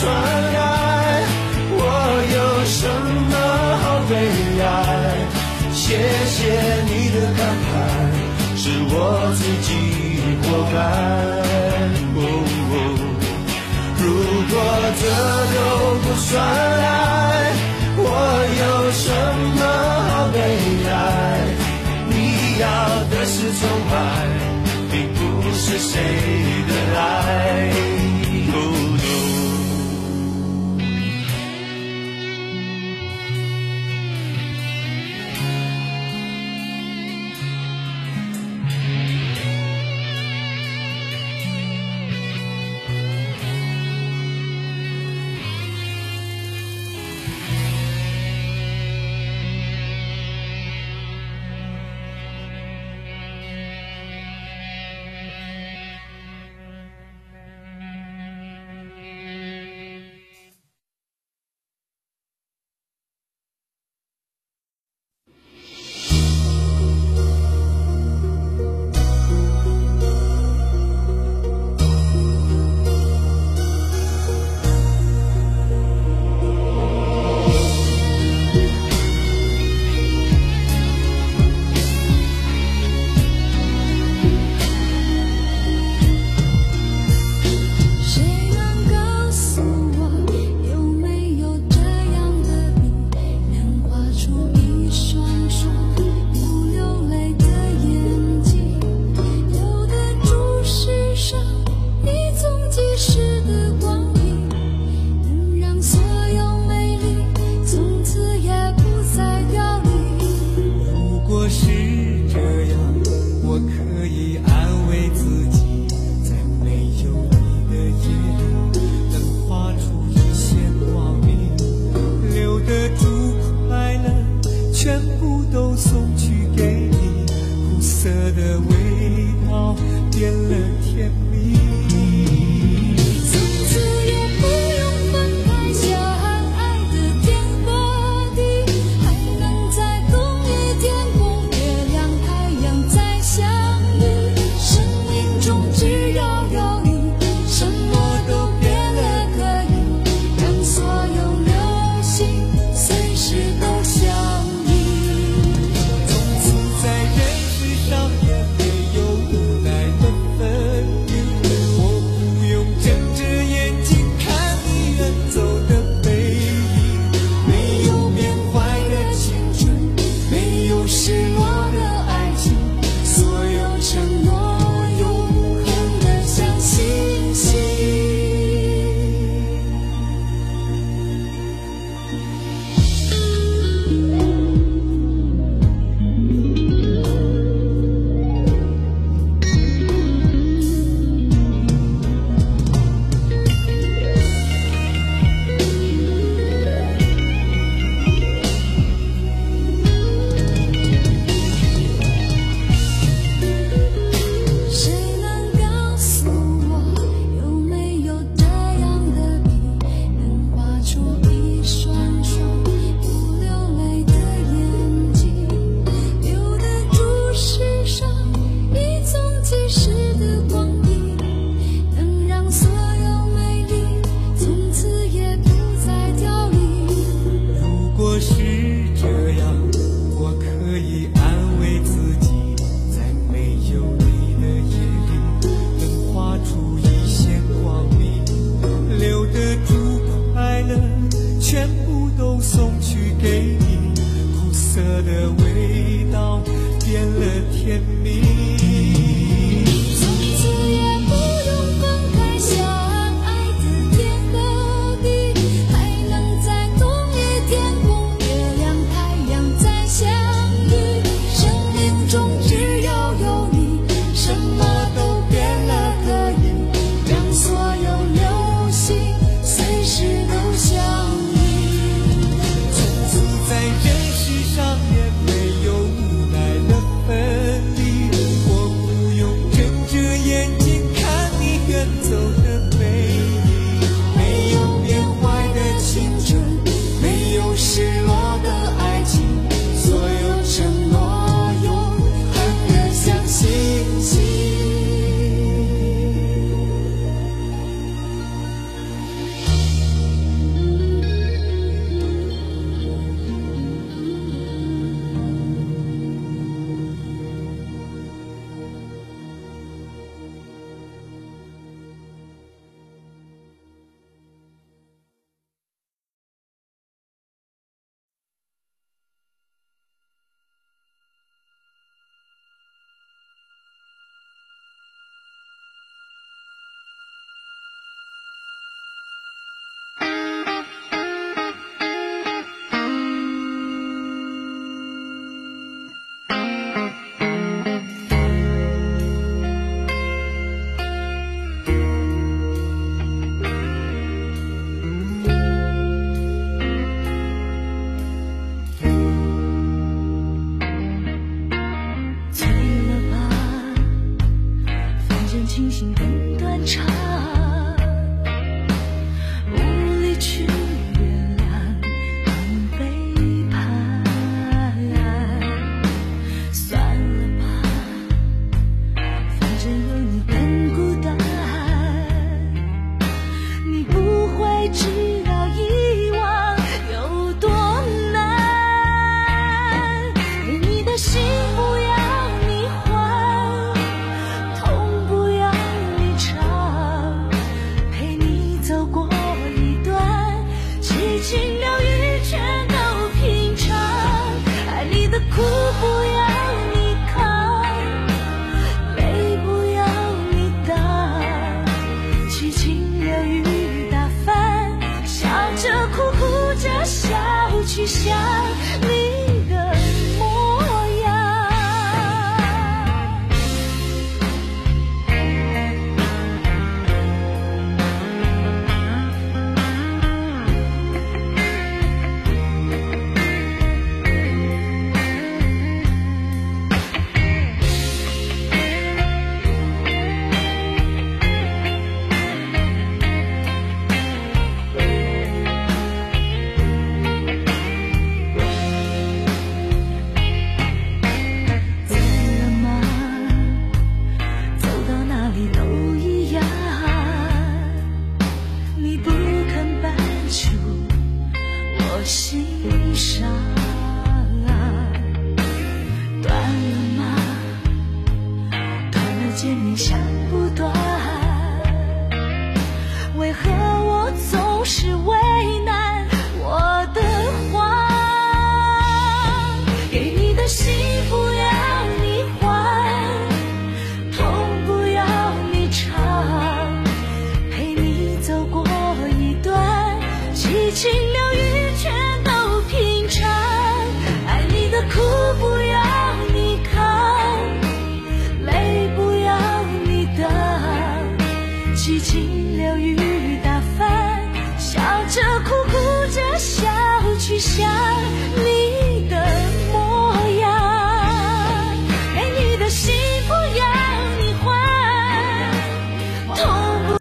算爱，我有什么好悲哀？谢谢你的慷慨，是我自己活该。如果这都不算爱，我有什么好悲哀？你要的是崇拜，并不是谁的爱。星星很短暂。激，情